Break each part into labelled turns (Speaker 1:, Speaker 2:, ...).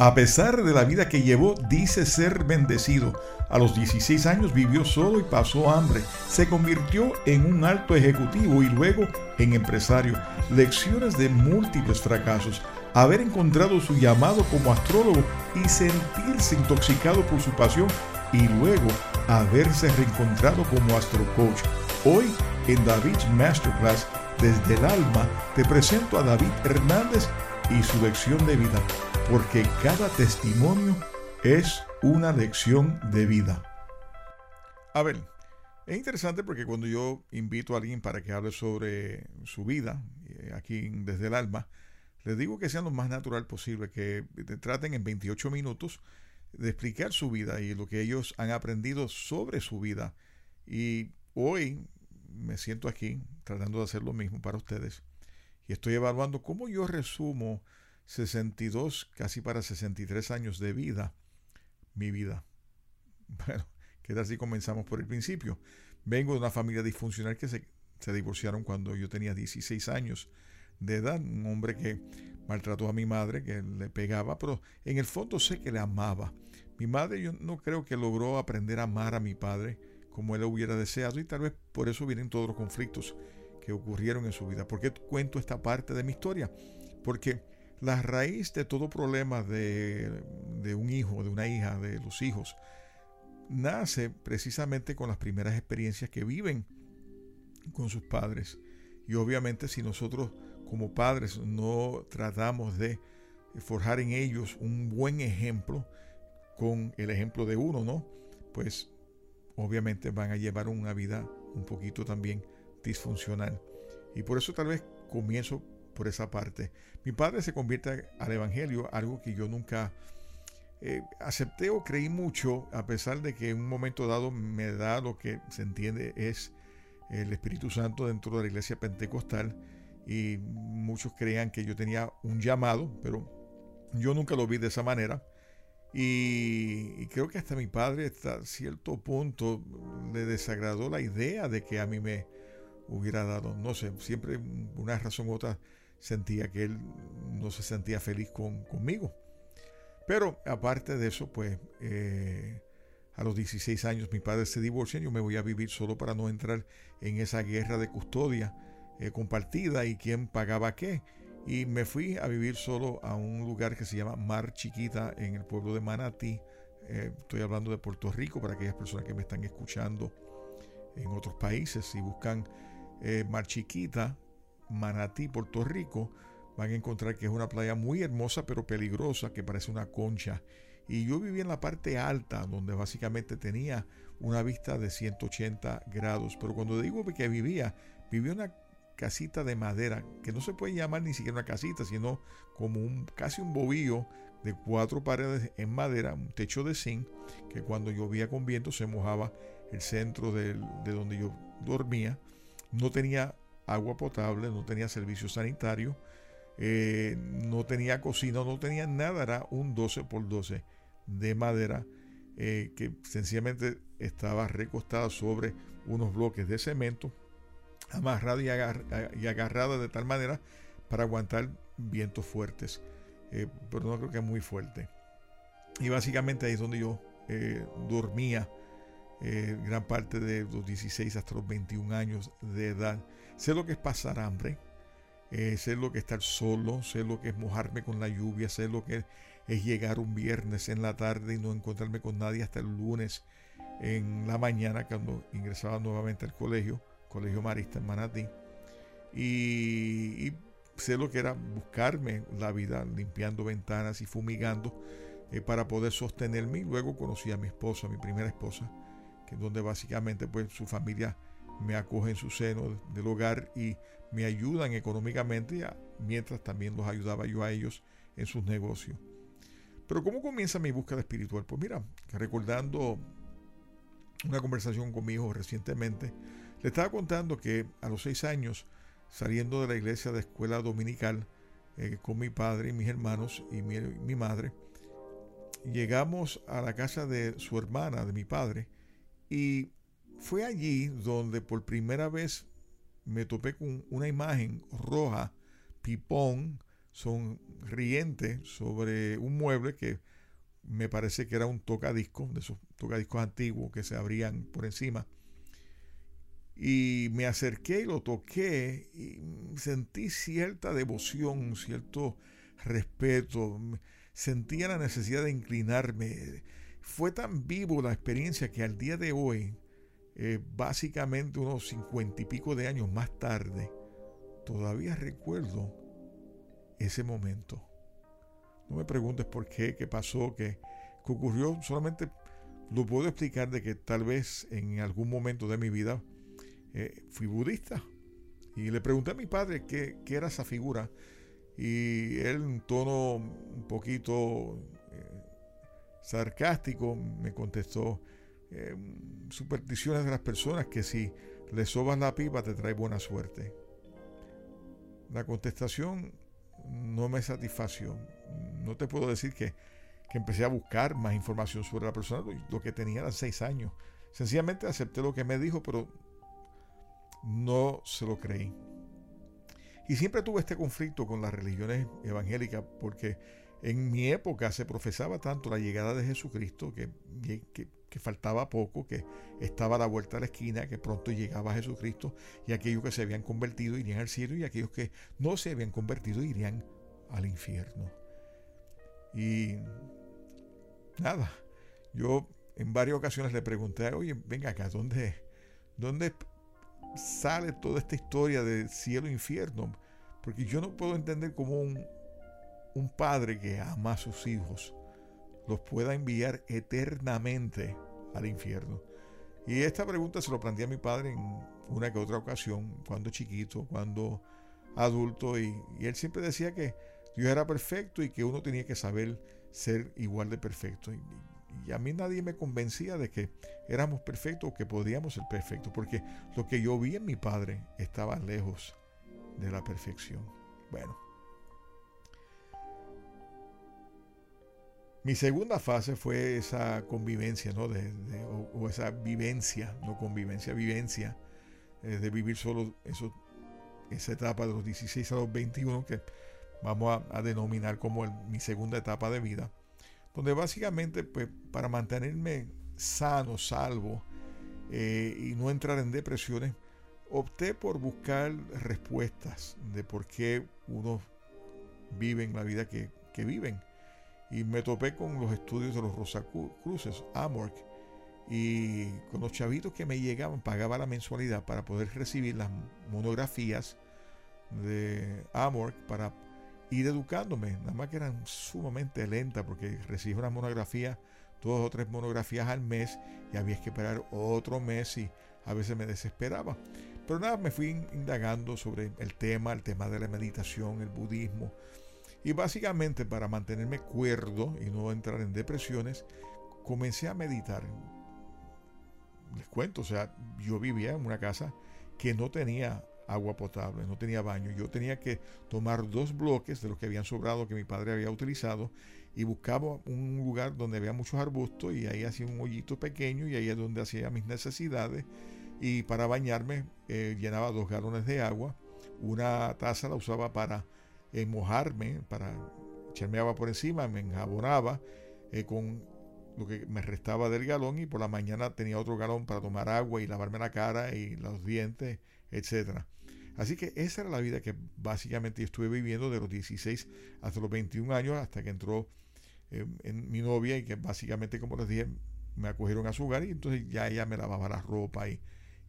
Speaker 1: A pesar de la vida que llevó, dice ser bendecido. A los 16 años vivió solo y pasó hambre. Se convirtió en un alto ejecutivo y luego en empresario. Lecciones de múltiples fracasos. Haber encontrado su llamado como astrólogo y sentirse intoxicado por su pasión y luego haberse reencontrado como astrocoach. Hoy en David's Masterclass desde el alma te presento a David Hernández y su lección de vida, porque cada testimonio es una lección de vida. A ver, es interesante porque cuando yo invito a alguien para que hable sobre su vida, eh, aquí desde el alma, les digo que sean lo más natural posible, que traten en 28 minutos de explicar su vida y lo que ellos han aprendido sobre su vida. Y hoy me siento aquí tratando de hacer lo mismo para ustedes y estoy evaluando cómo yo resumo 62, casi para 63 años de vida, mi vida. Bueno, que así comenzamos por el principio. Vengo de una familia disfuncional que se, se divorciaron cuando yo tenía 16 años de edad, un hombre que maltrató a mi madre, que le pegaba, pero en el fondo sé que le amaba. Mi madre yo no creo que logró aprender a amar a mi padre como él hubiera deseado y tal vez por eso vienen todos los conflictos que ocurrieron en su vida. ¿Por qué cuento esta parte de mi historia? Porque la raíz de todo problema de, de un hijo, de una hija, de los hijos, nace precisamente con las primeras experiencias que viven con sus padres. Y obviamente si nosotros como padres no tratamos de forjar en ellos un buen ejemplo con el ejemplo de uno, ¿no? Pues obviamente van a llevar una vida un poquito también disfuncional. Y por eso tal vez comienzo por esa parte. Mi padre se convierte al Evangelio, algo que yo nunca eh, acepté o creí mucho, a pesar de que en un momento dado me da lo que se entiende es el Espíritu Santo dentro de la iglesia pentecostal y muchos creían que yo tenía un llamado, pero yo nunca lo vi de esa manera. Y, creo que hasta mi padre, hasta cierto punto, le desagradó la idea de que a mí me hubiera dado, no sé, siempre una razón u otra sentía que él no se sentía feliz con, conmigo. Pero aparte de eso, pues eh, a los 16 años mi padre se divorcia, yo me voy a vivir solo para no entrar en esa guerra de custodia eh, compartida y quién pagaba qué. Y me fui a vivir solo a un lugar que se llama Mar Chiquita en el pueblo de Manatí. Eh, estoy hablando de Puerto Rico para aquellas personas que me están escuchando en otros países. Si buscan Mar Chiquita, Manatí, Puerto Rico, van a encontrar que es una playa muy hermosa pero peligrosa que parece una concha. Y yo vivía en la parte alta donde básicamente tenía una vista de 180 grados. Pero cuando digo que vivía, vivía una casita de madera, que no se puede llamar ni siquiera una casita, sino como un, casi un bobillo de cuatro paredes en madera, un techo de zinc, que cuando llovía con viento se mojaba el centro de, donde yo dormía. No tenía agua potable, no tenía servicio sanitario, eh, no tenía cocina, no tenía nada, era un 12 por 12 de madera eh, que sencillamente estaba recostada sobre unos bloques de cemento amarrado y, agarrado de tal manera para aguantar vientos fuertes, eh, pero no creo que muy fuerte. Y básicamente ahí es donde yo dormía gran parte de los 16 hasta los 21 años de edad. Sé lo que es pasar hambre, sé lo que es estar solo, sé lo que es mojarme con la lluvia, sé lo que es llegar un viernes en la tarde y no encontrarme con nadie hasta el lunes en la mañana cuando ingresaba nuevamente al colegio. Colegio Marista en Manatí. Y, sé lo que era buscarme la vida limpiando ventanas y fumigando eh, para poder sostenerme. Luego conocí a mi esposa, mi primera esposa, que donde básicamente pues su familia me acoge en su seno del hogar y me ayudan económicamente, mientras también los ayudaba yo a ellos en sus negocios. Pero ¿cómo comienza mi búsqueda espiritual? Pues mira, recordando una conversación con mi hijo recientemente, le estaba contando que a los seis años, saliendo de la iglesia de escuela dominical eh, con mi padre y mis hermanos y mi, madre, llegamos a la casa de su hermana, de mi padre, y fue allí donde por primera vez me topé con una imagen roja, pipón, sonriente sobre un mueble que me parece que era un tocadisco, de esos tocadiscos antiguos que se abrían por encima. Y me acerqué y lo toqué y sentí cierta devoción, cierto respeto, sentía la necesidad de inclinarme. Fue tan vivo la experiencia que al día de hoy, eh, básicamente unos cincuenta y pico de años más tarde, todavía recuerdo ese momento. No me preguntes por qué, qué pasó, qué, ocurrió. Solamente lo puedo explicar de que tal vez en algún momento de mi vida eh, fui budista. Y le pregunté a mi padre qué, era esa figura. Y él, en tono un poquito eh, sarcástico, me contestó, eh, supersticiones de las personas que si le sobas la pipa te trae buena suerte. La contestación no me satisfació. No te puedo decir que, empecé a buscar más información sobre la persona. Lo que tenía eran seis años. Sencillamente acepté lo que me dijo, pero no se lo creí. Y siempre tuve este conflicto con las religiones evangélicas porque en mi época se profesaba tanto la llegada de Jesucristo que, faltaba poco, que estaba a la vuelta de la esquina, que pronto llegaba Jesucristo y aquellos que se habían convertido irían al cielo y aquellos que no se habían convertido irían al infierno. Y nada, yo en varias ocasiones le pregunté, oye, venga acá, ¿dónde, dónde sale toda esta historia de cielo e infierno? Porque yo no puedo entender cómo un, un padre que ama a sus hijos los pueda enviar eternamente al infierno. Y esta pregunta se lo planteé a mi padre en una que otra ocasión, cuando chiquito, cuando adulto, y, él siempre decía que Dios era perfecto y que uno tenía que saber ser igual de perfecto. Y, y a mí nadie me convencía de que éramos perfectos o que podíamos ser perfectos, porque lo que yo vi en mi padre estaba lejos de la perfección. Bueno. Mi segunda fase fue esa convivencia, ¿no? De, o, esa vivencia, no convivencia, vivencia, eh, de vivir solo eso, esa etapa de los 16 a los 21, que vamos a, denominar como mi segunda etapa de vida, donde básicamente, pues, para mantenerme sano, salvo eh, y no entrar en depresiones, opté por buscar respuestas de por qué uno viven la vida que, que viven y me topé con los estudios de los Rosacruces, Amorc, y con los chavitos que me llegaban, pagaba la mensualidad para poder recibir las monografías de Amorc para ir educándome. Nada más que eran sumamente lentas porque recibí una monografía, dos o tres monografías al mes y había que esperar otro mes y a veces me desesperaba. Pero nada, me fui indagando sobre el tema, el tema de la meditación, el budismo, y básicamente para mantenerme cuerdo y no entrar en depresiones, comencé a meditar. Les cuento, o sea, yo vivía en una casa que no tenía agua potable, no tenía baño. Yo tenía que tomar dos bloques de los que habían sobrado que mi padre había utilizado y buscaba un lugar donde había muchos arbustos y ahí hacía un hoyito pequeño y ahí es donde hacía mis necesidades. Y para bañarme eh, llenaba dos galones de agua. Una taza la usaba para en mojarme para echarme por encima, me enjabonaba eh, con lo que me restaba del galón y por la mañana tenía otro galón para tomar agua y lavarme la cara y los dientes, etc. Así que esa era la vida que básicamente estuve viviendo de los 16 hasta los 21 años, hasta que entró eh, en mi novia y que básicamente, como les dije, me acogieron a su hogar y entonces ya ella me lavaba la ropa y,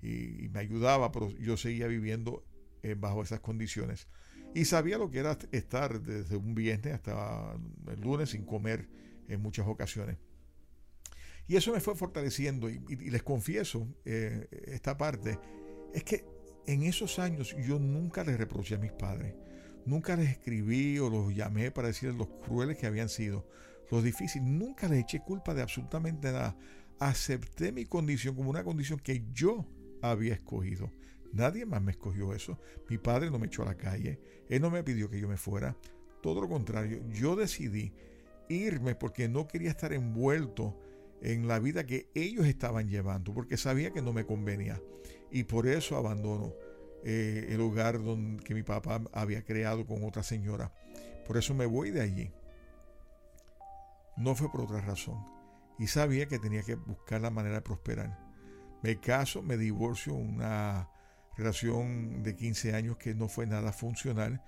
Speaker 1: y, me ayudaba, pero yo seguía viviendo eh, bajo esas condiciones. Y sabía lo que era estar desde un viernes hasta el lunes sin comer en muchas ocasiones. Y eso me fue fortaleciendo y, les confieso eh, esta parte, es que en esos años yo nunca les reproché a mis padres, nunca les escribí o los llamé para decirles los crueles que habían sido, los difíciles, nunca les eché culpa de absolutamente nada. Acepté mi condición como una condición que yo había escogido. Nadie más me escogió eso. Mi padre no me echó a la calle. Él no me pidió que yo me fuera. Todo lo contrario, yo decidí irme porque no quería estar envuelto en la vida que ellos estaban llevando, porque sabía que no me convenía. Y por eso abandono eh, el hogar donde, que mi papá había creado con otra señora. Por eso me voy de allí. No fue por otra razón. Y sabía que tenía que buscar la manera de prosperar. Me caso, me divorcio, una relación de 15 años que no fue nada funcional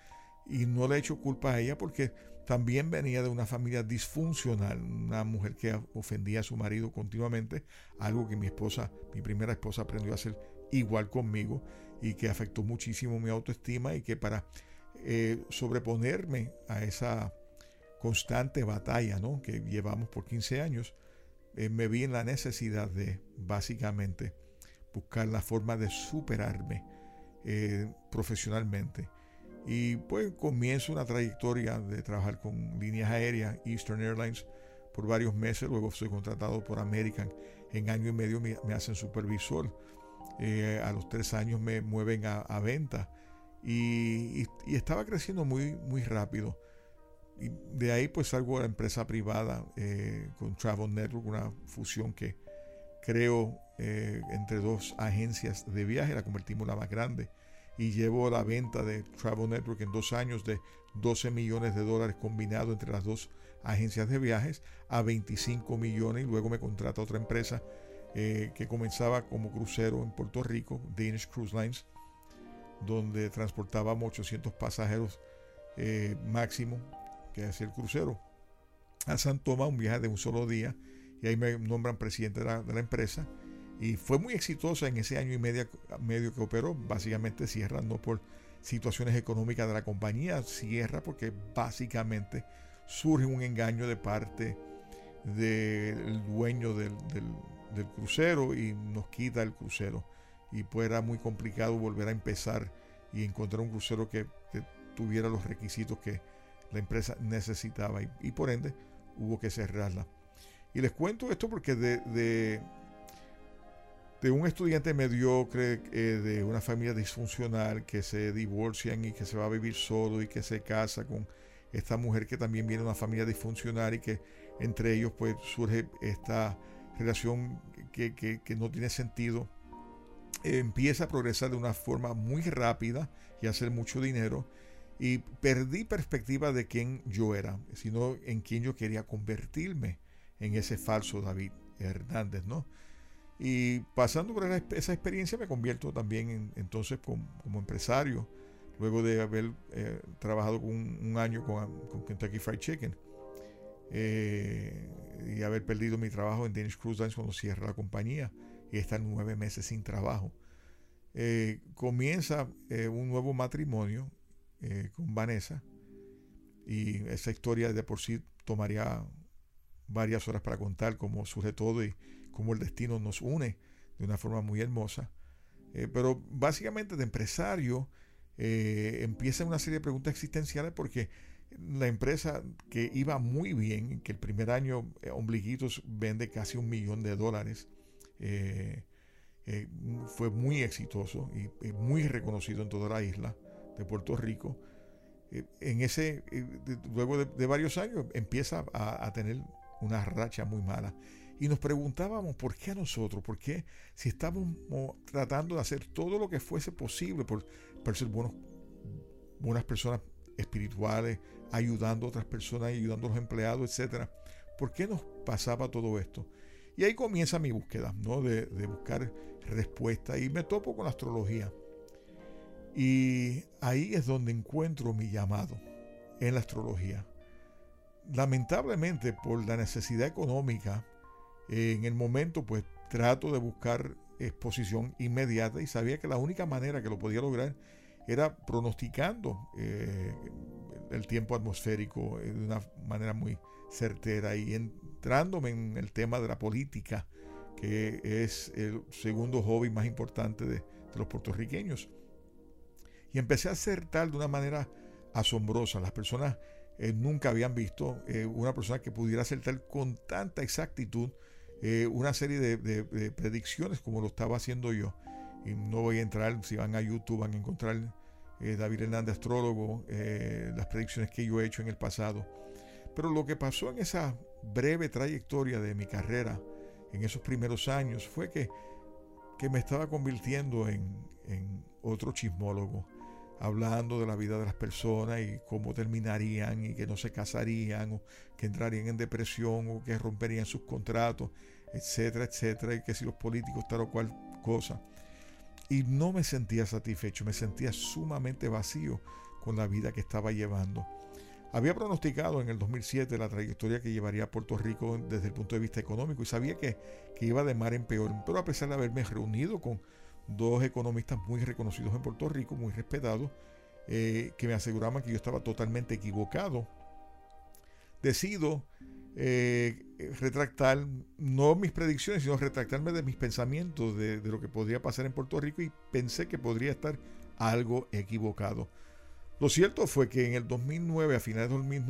Speaker 1: y no le echo culpa a ella porque también venía de una familia disfuncional, una mujer que ofendía a su marido continuamente, algo que mi esposa, mi primera esposa aprendió a hacer igual conmigo y que afectó muchísimo mi autoestima y que para eh, sobreponerme a esa constante batalla ¿no? que llevamos por 15 años, eh, me vi en la necesidad de básicamente buscar la forma de superarme eh, profesionalmente y pues comienzo una trayectoria de trabajar con líneas aéreas, Eastern Airlines, por varios meses. Luego soy contratado por American. En año y medio me, hacen supervisor. Eh, a los tres años me mueven a, venta. Y, estaba creciendo muy, muy rápido. Y de ahí pues salgo a la empresa privada eh, con Travel Network, una fusión que creo eh, entre dos agencias de viaje, la convertimos la más grande. Y llevo la venta de Travel Network en dos años de 12 millones de dólares combinado entre las dos agencias de viajes a 25 millones. Y luego me contrata otra empresa eh, que comenzaba como crucero en Puerto Rico, Danish Cruise Lines, donde transportábamos 800 pasajeros eh, máximo que hacía el crucero a San Tomás, un viaje de un solo día y ahí me nombran presidente de la empresa y fue muy exitosa en ese año y medio, medio que operó. Básicamente cierra no por situaciones económicas de la compañía, cierra porque básicamente surge un engaño de parte del dueño del, crucero y nos quita el crucero. Y pues era muy complicado volver a empezar y encontrar un crucero que, tuviera los requisitos que la empresa necesitaba y, por ende hubo que cerrarla. Y les cuento esto porque de de un estudiante mediocre, eh, de una familia disfuncional, que se divorcian y que se va a vivir solo y que se casa con esta mujer que también viene de una familia disfuncional y que entre ellos pues surge esta relación que, no tiene sentido. empieza a progresar de una forma muy rápida y hacer mucho dinero y perdí perspectiva de quién yo era, sino en quién yo quería convertirme en ese falso David Hernández, ¿no? Y pasando por esa experiencia me convierto también entonces como, empresario, luego de haber eh, trabajado un, año con, Kentucky Fried Chicken eh, y haber perdido mi trabajo en Danish Cruise Lines cuando cierra la compañía y estar nueve meses sin trabajo. Eh, comienza un nuevo matrimonio con Vanessa y esa historia de por sí tomaría varias horas para contar cómo surge todo y cómo el destino nos une de una forma muy hermosa. Eh, pero básicamente de empresario eh, empieza una serie de preguntas existenciales porque la empresa que iba muy bien, que el primer año eh, Ombliguitos vende casi un millón de dólares, fue muy exitoso y muy reconocido en toda la isla de Puerto Rico. en ese, luego de, varios años, empieza a tener una racha muy mala. Y nos preguntábamos por qué a nosotros, por qué si estábamos tratando de hacer todo lo que fuese posible por, ser buenos, buenas personas espirituales, ayudando a otras personas, ayudando a los empleados, etc. ¿Por qué nos pasaba todo esto? Y ahí comienza mi búsqueda, ¿no? De, de buscar respuesta. Y me topo con la astrología. Y ahí es donde encuentro mi llamado en la astrología lamentablemente por la necesidad económica, en el momento pues trato de buscar exposición inmediata y sabía que la única manera que lo podía lograr era pronosticando eh, el tiempo atmosférico de una manera muy certera y entrándome en el tema de la política, que es el segundo hobby más importante de, de los puertorriqueños. Y empecé a acertar de una manera asombrosa. Las personas eh, nunca habían visto eh, una persona que pudiera acertar con tanta exactitud eh, una serie de, predicciones como lo estaba haciendo yo. Y no voy a entrar, si van a YouTube van a encontrar David Hernández, astrólogo, las predicciones que yo he hecho en el pasado. Pero lo que pasó en esa breve trayectoria de mi carrera, en esos primeros años, fue que, que me estaba convirtiendo en, en otro chismólogo hablando de la vida de las personas y cómo terminarían y que no se casarían o que entrarían en depresión o que romperían sus contratos, etcétera, etcétera, y que si los políticos tal o cual cosa. Y no me sentía satisfecho, me sentía sumamente vacío con la vida que estaba llevando. Había pronosticado en el 2007 la trayectoria que llevaría a Puerto Rico desde el punto de vista económico y sabía que, que iba de mar en peor, pero a pesar de haberme reunido con dos economistas muy reconocidos en Puerto Rico, muy respetados, eh, que me aseguraban que yo estaba totalmente equivocado. Decido eh, retractar, no mis predicciones, sino retractarme de mis pensamientos de, de, lo que podría pasar en Puerto Rico y pensé que podría estar algo equivocado. Lo cierto fue que en el 2009, a finales del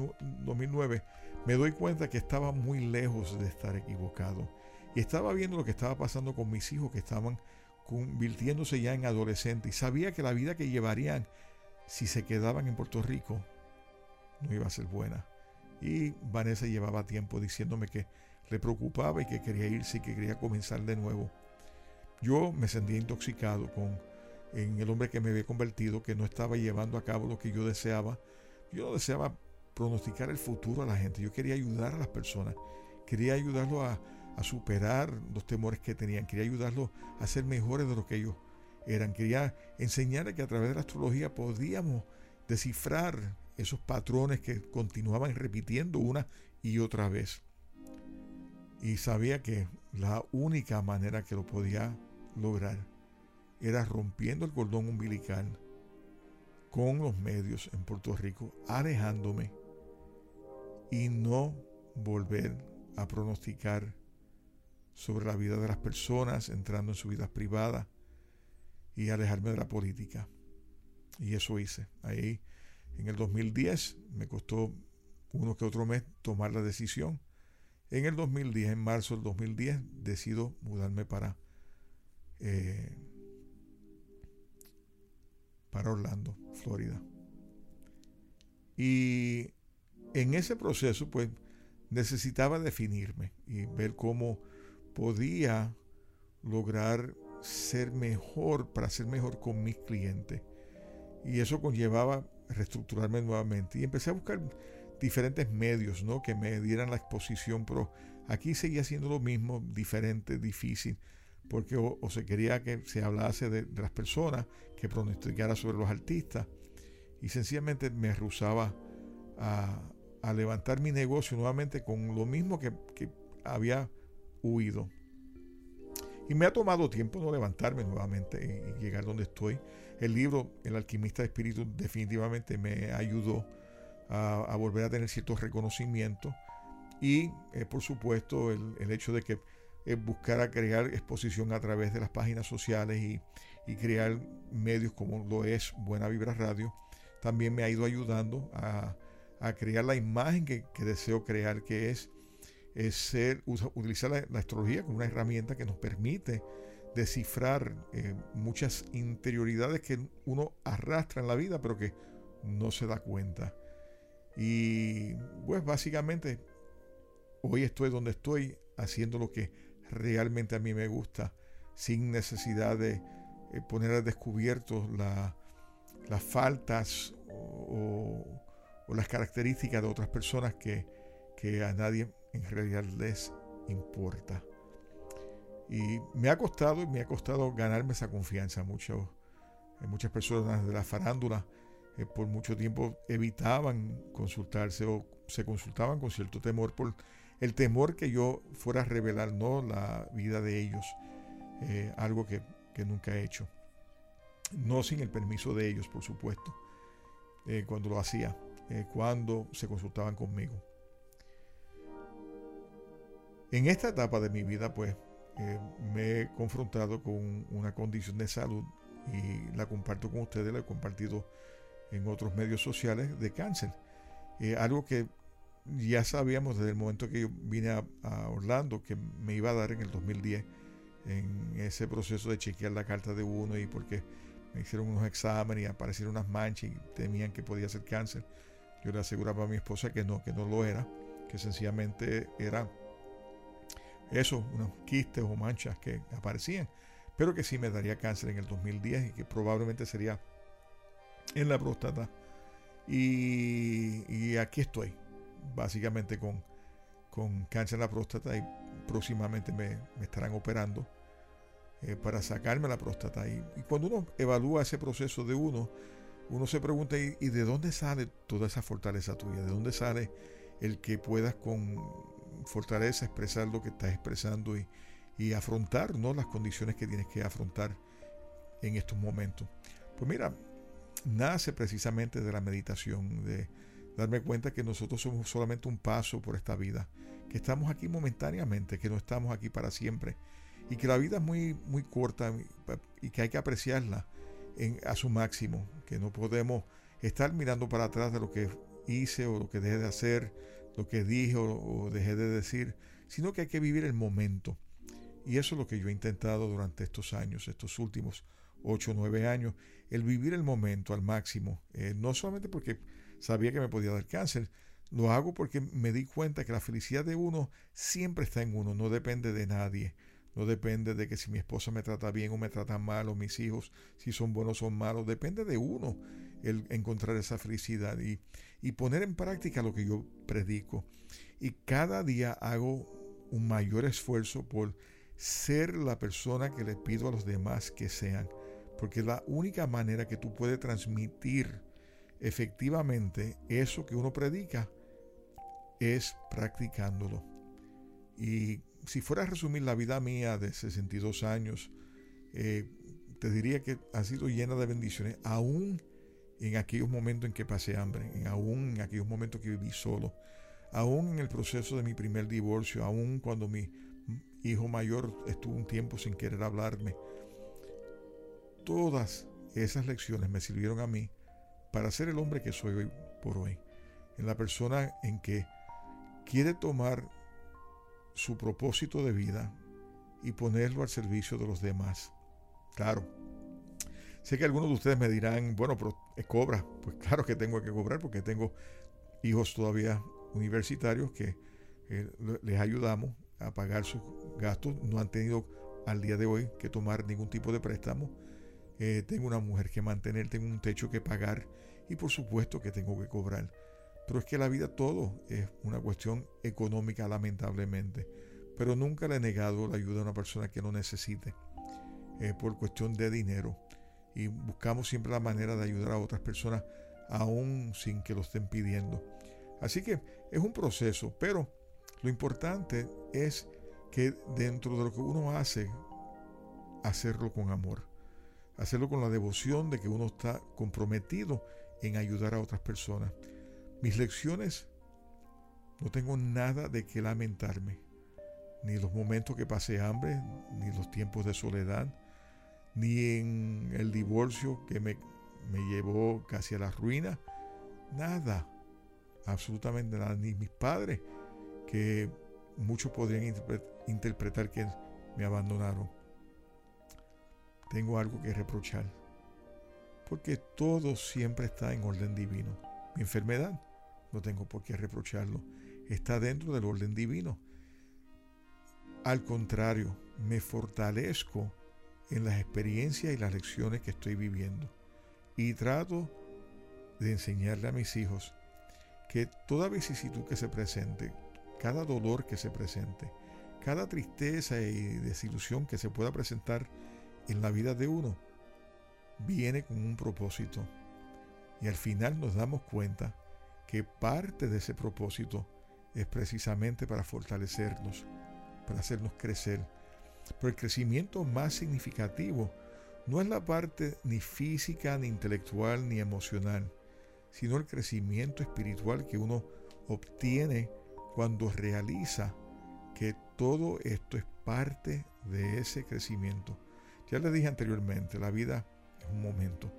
Speaker 1: 2009, me doy cuenta que estaba muy lejos de estar equivocado. Y estaba viendo lo que estaba pasando con mis hijos que estaban convirtiéndose ya en adolescentes y sabía que la vida que llevarían si se quedaban en Puerto Rico no iba a ser buena. Y Vanessa llevaba tiempo diciéndome que le preocupaba y que quería irse y que quería comenzar de nuevo. Yo me sentía intoxicado con en el hombre que me había convertido, que no estaba llevando a cabo lo que yo deseaba. Yo no deseaba pronosticar el futuro a la gente, yo quería ayudar a las personas, quería ayudarlos a, a superar los temores que tenían, quería ayudarlos a ser mejores de lo que ellos eran, quería enseñarles que a través de la astrología podíamos descifrar esos patrones que continuaban repitiendo una y otra vez. Y sabía que la única manera que lo podía lograr era rompiendo el cordón umbilical con los medios en Puerto Rico, alejándome y no volver a pronosticar sobre la vida de las personas, entrando en su vida privada y alejarme de la política. Y eso hice. Ahí en el 2010 me costó uno que otro mes tomar la decisión. En el 2010, en marzo del 2010, decido mudarme para, eh, para Orlando, Florida. Y en ese proceso, pues, necesitaba definirme y ver cómo podía lograr ser mejor, para ser mejor con mis clientes. Y eso conllevaba reestructurarme nuevamente. Y empecé a buscar diferentes medios ¿no? que me dieran la exposición, pero aquí seguía siendo lo mismo, diferente, difícil, porque o, se quería que se hablase de, las personas, que pronosticara sobre los artistas, y sencillamente me rehusaba a, levantar mi negocio nuevamente con lo mismo que había huido. Y me ha tomado tiempo no levantarme nuevamente y llegar donde estoy. El libro El alquimista de espíritu definitivamente me ayudó a, volver a tener ciertos reconocimientos. Y eh, por supuesto el, hecho de que eh, buscara crear exposición a través de las páginas sociales y, crear medios como lo es Buena Vibra Radio, también me ha ido ayudando a, crear la imagen que deseo crear, que es es ser, utilizar la, astrología como una herramienta que nos permite descifrar eh, muchas interioridades que uno arrastra en la vida, pero que no se da cuenta. Y pues básicamente hoy estoy donde estoy haciendo lo que realmente a mí me gusta, sin necesidad de eh, poner a descubierto las faltas o, las características de otras personas que, que a nadie en realidad les importa. Y me ha costado, y me ha costado ganarme esa confianza. Muchos, eh, muchas personas de la farándula eh, por mucho tiempo evitaban consultarse o se consultaban con cierto temor por el temor que yo fuera a revelar no la vida de ellos, eh, algo que, que, nunca he hecho. No sin el permiso de ellos, por supuesto, cuando lo hacía, cuando se consultaban conmigo. En esta etapa de mi vida, pues, eh, me he confrontado con una condición de salud y la comparto con ustedes, la he compartido en otros medios sociales de cáncer. Eh, algo que ya sabíamos desde el momento que yo vine a, Orlando que me iba a dar en el 2010, en ese proceso de chequear la carta de uno y porque me hicieron unos exámenes y aparecieron unas manchas y temían que podía ser cáncer. Yo le aseguraba a mi esposa que no, que no lo era, que sencillamente era eso, unos quistes o manchas que aparecían, pero que sí me daría cáncer en el 2010 y que probablemente sería en la próstata. Y, aquí estoy, básicamente con, con cáncer en la próstata y próximamente me, estarán operando eh, para sacarme la próstata. Y, cuando uno evalúa ese proceso de uno, uno se pregunta, ¿y, ¿y, de dónde sale toda esa fortaleza tuya? ¿De dónde sale el que puedas con fortaleza expresar lo que estás expresando y, y afrontar ¿no? las condiciones que tienes que afrontar en estos momentos? Pues mira, nace precisamente de la meditación, de darme cuenta que nosotros somos solamente un paso por esta vida, que estamos aquí momentáneamente, que no estamos aquí para siempre y que la vida es muy, muy corta y que hay que apreciarla en, a su máximo, que no podemos estar mirando para atrás de lo que hice o lo que dejé de hacer, lo que dije o, dejé de decir, sino que hay que vivir el momento. Y eso es lo que yo he intentado durante estos años, estos últimos 8 o 9 años, el vivir el momento al máximo, eh, no solamente porque sabía que me podía dar cáncer, lo hago porque me di cuenta que la felicidad de uno siempre está en uno, no depende de nadie. No depende de que si mi esposa me trata bien o me trata mal, o mis hijos, si son buenos o son malos. Depende de uno el encontrar esa felicidad y, y poner en práctica lo que yo predico. Y cada día hago un mayor esfuerzo por ser la persona que le pido a los demás que sean. Porque la única manera que tú puedes transmitir efectivamente eso que uno predica es practicándolo. Y si fuera a resumir la vida mía de 62 años, eh, te diría que ha sido llena de bendiciones, aún en aquellos momentos en que pasé hambre, en aún en aquellos momentos que viví solo, aún en el proceso de mi primer divorcio, aún cuando mi hijo mayor estuvo un tiempo sin querer hablarme, Todas esas lecciones me sirvieron a mí para ser el hombre que soy hoy por hoy. En la persona en que quiere tomar su propósito de vida y ponerlo al servicio de los demás. Claro. Sé que algunos de ustedes me dirán, bueno, pero cobra. Pues claro que tengo que cobrar porque tengo hijos todavía universitarios que eh, les ayudamos a pagar sus gastos. No han tenido al día de hoy que tomar ningún tipo de préstamo eh, tengo una mujer que mantener, tengo un techo que pagar y por supuesto que tengo que cobrar. Pero es que la vida todo es una cuestión económica lamentablemente. Pero nunca le he negado la ayuda a una persona que no necesite eh, por cuestión de dinero. Y buscamos siempre la manera de ayudar a otras personas aún sin que lo estén pidiendo. Así que es un proceso, pero lo importante es que dentro de lo que uno hace, hacerlo con amor hacerlo con la devoción de que uno está comprometido en ayudar a otras personas. Mis lecciones no tengo nada de que lamentarme, ni los momentos que pasé hambre, ni los tiempos de soledad, ni en el divorcio que me, me llevó casi a la ruina, nada, absolutamente nada, ni mis padres, que muchos podrían interpretar que me abandonaron tengo algo que reprochar. Porque todo siempre está en orden divino. Mi enfermedad, no tengo por qué reprocharlo. Está dentro del orden divino. Al contrario, me fortalezco en las experiencias y las lecciones que estoy viviendo. Y trato de enseñarle a mis hijos que toda vicisitud que se presente, cada dolor que se presente, cada tristeza y desilusión que se pueda presentar en la vida de uno viene con un propósito. Y al final nos damos cuenta que parte de ese propósito es precisamente para fortalecernos, para hacernos crecer. Pero el crecimiento más significativo no es la parte ni física, ni intelectual, ni emocional, sino el crecimiento espiritual que uno obtiene cuando realiza que todo esto es parte de ese crecimiento. Ya le dije anteriormente, la vida es un momento,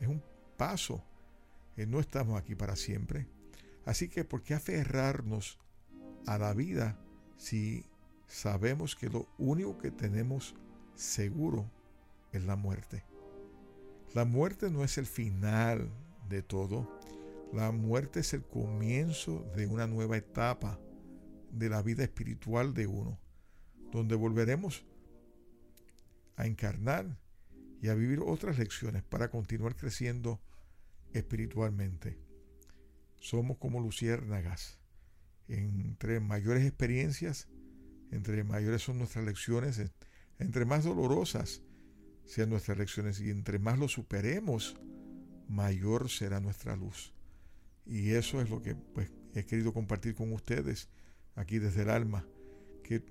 Speaker 1: es un paso. Eh, no estamos aquí para siempre. Así que, ¿por qué aferrarnos a la vida si sabemos que lo único que tenemos seguro es la muerte? La muerte no es el final de todo. La muerte es el comienzo de una nueva etapa de la vida espiritual de uno, donde volveremos a encarnar y a vivir otras lecciones para continuar creciendo espiritualmente. Somos como luciérnagas. Entre mayores experiencias, entre mayores son nuestras lecciones, entre más dolorosas sean nuestras lecciones y entre más lo superemos, mayor será nuestra luz. Y eso es lo que pues, he querido compartir con ustedes aquí desde el alma, que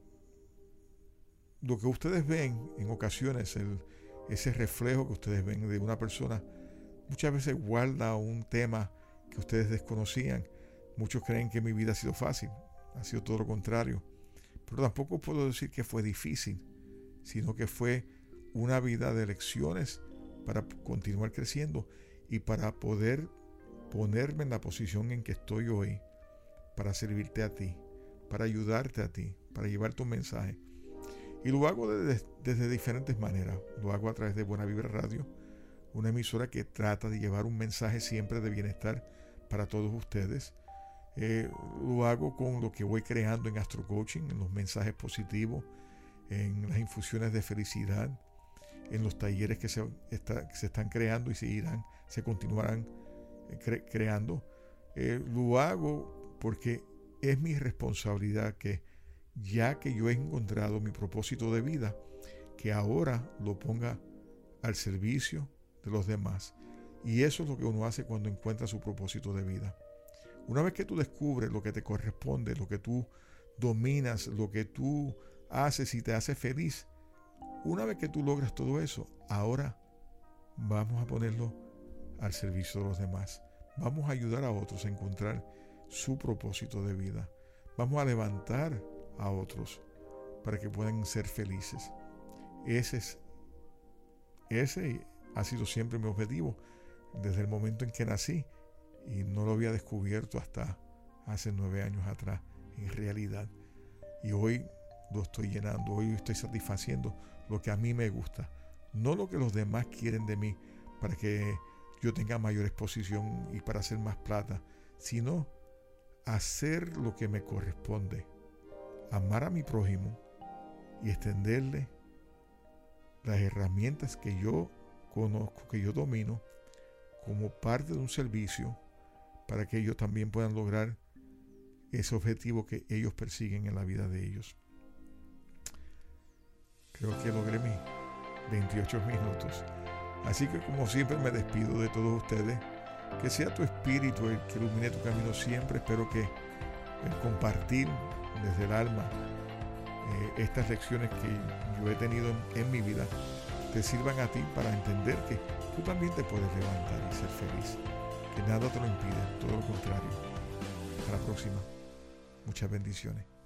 Speaker 1: lo que ustedes ven en ocasiones, ese reflejo que ustedes ven de una persona, muchas veces guarda un tema que ustedes desconocían. Muchos creen que mi vida ha sido fácil, ha sido todo lo contrario. Pero tampoco puedo decir que fue difícil, sino que fue una vida de lecciones para continuar creciendo y para poder ponerme en la posición en que estoy hoy, para servirte a ti, para ayudarte a ti, para llevar tu mensaje. Y lo hago desde, diferentes maneras. Lo hago a través de Buena Vibra Radio, una emisora que trata de llevar un mensaje siempre de bienestar para todos ustedes. Eh, lo hago con lo que voy creando en Astro Coaching, en los mensajes positivos, en las infusiones de felicidad, en los talleres que se, están creando y se irán, se continuarán eh, creando. Eh, lo hago porque es mi responsabilidad que ya que yo he encontrado mi propósito de vida, que ahora lo ponga al servicio de los demás. Y eso es lo que uno hace cuando encuentra su propósito de vida. Una vez que tú descubres lo que te corresponde, lo que tú dominas, lo que tú haces y te hace feliz, una vez que tú logras todo eso, ahora vamos a ponerlo al servicio de los demás. Vamos a ayudar a otros a encontrar su propósito de vida. Vamos a levantar a otros para que puedan ser felices. Ese, es, ese ha sido siempre mi objetivo desde el momento en que nací y no lo había descubierto hasta hace nueve años atrás en realidad. Y hoy lo estoy llenando, hoy estoy satisfaciendo lo que a mí me gusta, no lo que los demás quieren de mí para que yo tenga mayor exposición y para hacer más plata, sino hacer lo que me corresponde, amar a mi prójimo y extenderle las herramientas que yo conozco, que yo domino, como parte de un servicio para que ellos también puedan lograr ese objetivo que ellos persiguen en la vida de ellos. Creo que logré mis 28 minutos. Así que como siempre me despido de todos ustedes. Que sea tu espíritu el que ilumine tu camino siempre. Espero que el compartir desde el alma eh, estas lecciones que yo he tenido en, mi vida te sirvan a ti para entender que tú también te puedes levantar y ser feliz. Que nada te lo impide, todo lo contrario. Hasta la próxima. Muchas bendiciones.